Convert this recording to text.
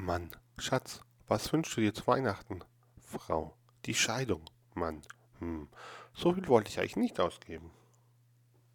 Mann, Schatz, was wünschst du dir zu Weihnachten? Frau, die Scheidung. Mann, hm, so viel wollte ich eigentlich nicht ausgeben.